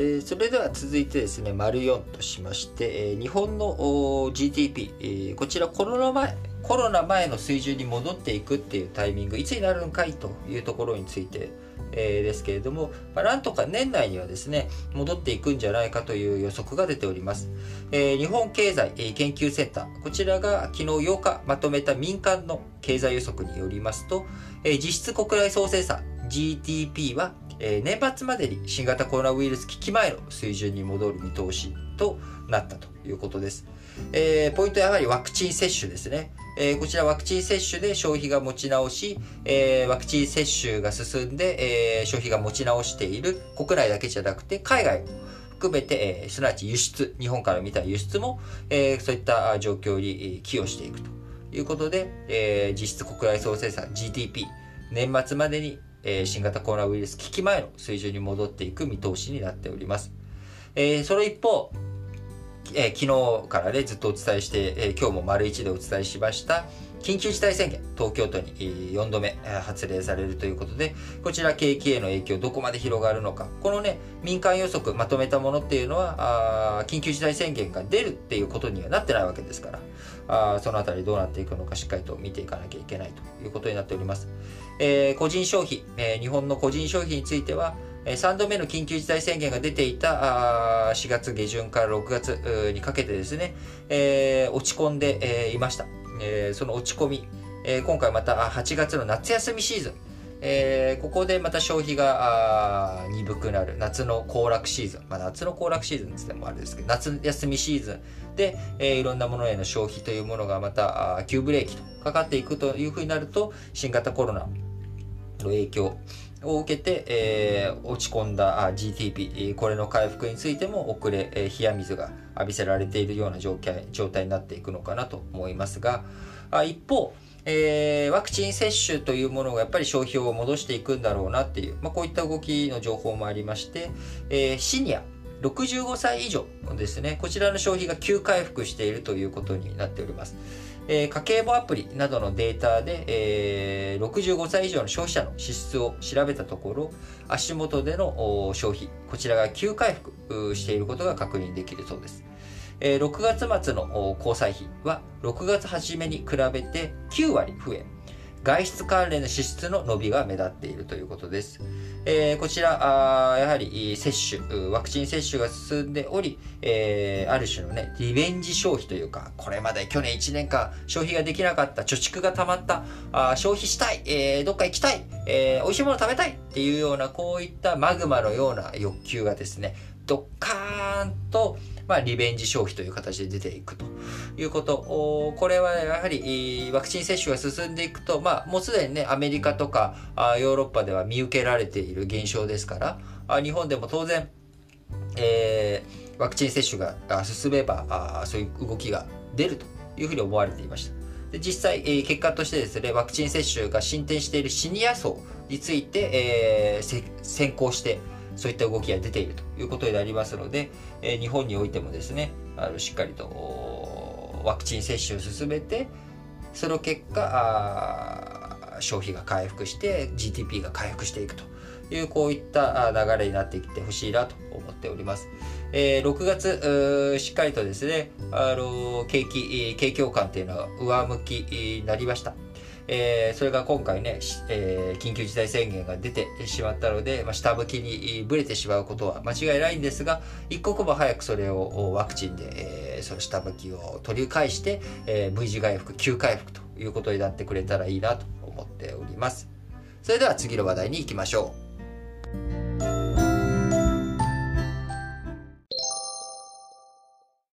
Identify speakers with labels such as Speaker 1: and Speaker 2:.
Speaker 1: えー、それでは続いてですね、丸4としまして、えー、日本の GDP、えー、こちらコロナ前、コロナ前の水準に戻っていくっていうタイミング、いつになるのかいというところについて、えー、ですけれども、まあ、なんとか年内にはですね、戻っていくんじゃないかという予測が出ております。えー、日本経済研究センター、こちらが昨日8日まとめた民間の経済予測によりますと、えー、実質国内総生産 GDP はえー、年末までに新型コロナウイルス危機前の水準に戻る見通しとなったということです。えー、ポイントはやはりワクチン接種ですね。えー、こちらワクチン接種で消費が持ち直し、えー、ワクチン接種が進んで、えー、消費が持ち直している国内だけじゃなくて海外も含めて、えー、すなわち輸出、日本から見た輸出も、えー、そういった状況に寄与していくということで、えー、実質国内総生産 GDP 年末までにえー、新型コロナウイルス危機前の水準に戻っていく見通しになっております。えー、その一方、えー、昨日からね、ずっとお伝えして、え、今日も丸一でお伝えしました、緊急事態宣言、東京都に4度目発令されるということで、こちら景気への影響どこまで広がるのか、このね、民間予測まとめたものっていうのは、あ緊急事態宣言が出るっていうことにはなってないわけですから、あそのあたりどうなっていくのかしっかりと見ていかなきゃいけないということになっております。えー、個人消費、えー、日本の個人消費については、3度目の緊急事態宣言が出ていた4月下旬から6月にかけてですね、えー、落ち込んでいました。えー、その落ち込み、えー、今回また8月の夏休みシーズン、えー、ここでまた消費が鈍くなる。夏の行楽シーズン、まあ、夏の行楽シーズンってもあれですけど夏休みシーズン。で、えー、いろんなものへの消費というものがまた急ブレーキとかかっていくというふうになると新型コロナの影響を受けて、えー、落ち込んだ GDP、これの回復についても遅れ、えー、冷や水が浴びせられているような状態状態になっていくのかなと思いますが、あ一方、えー、ワクチン接種というものがやっぱり消費を戻していくんだろうなっていう、まあ、こういった動きの情報もありまして、えー、シニア、65歳以上ですね、こちらの消費が急回復しているということになっております。えー、家計簿アプリなどのデータで、えー、65歳以上の消費者の支出を調べたところ、足元での消費、こちらが急回復していることが確認できるそうです。えー、6月末の交際費は6月初めに比べて9割増え、外出関連の支出の伸びが目立っているということです。えー、こちらあ、やはり接種、ワクチン接種が進んでおり、えー、ある種のね、リベンジ消費というか、これまで去年1年間消費ができなかった、貯蓄が溜まった、あ消費したい、えー、どっか行きたい、えー、美味しいもの食べたいっていうような、こういったマグマのような欲求がですね、ドッカーンと、まあ、リベンジ消費という形で出ていくということ。これはやはりワクチン接種が進んでいくと、まあ、もうすでにね、アメリカとかヨーロッパでは見受けられている現象ですから、日本でも当然、えー、ワクチン接種が進めばそういう動きが出るというふうに思われていました。で実際、えー、結果としてですね、ワクチン接種が進展しているシニア層について、えー、先行して、そういった動きが出ているということになりますので、えー、日本においてもですねあのしっかりとワクチン接種を進めてその結果消費が回復して GDP が回復していくというこういった流れになっていってほしいなと思っております。えー、6月しっかりとですねあの景気景況感っていうのは上向きになりました。えー、それが今回ね、えー、緊急事態宣言が出てしまったので、まあ、下向きにぶれてしまうことは間違いないんですが、一刻も早くそれをワクチンで、えー、その下向きを取り返して、えー、V 字回復、急回復ということになってくれたらいいなと思っております。それでは次の話題に行きましょう。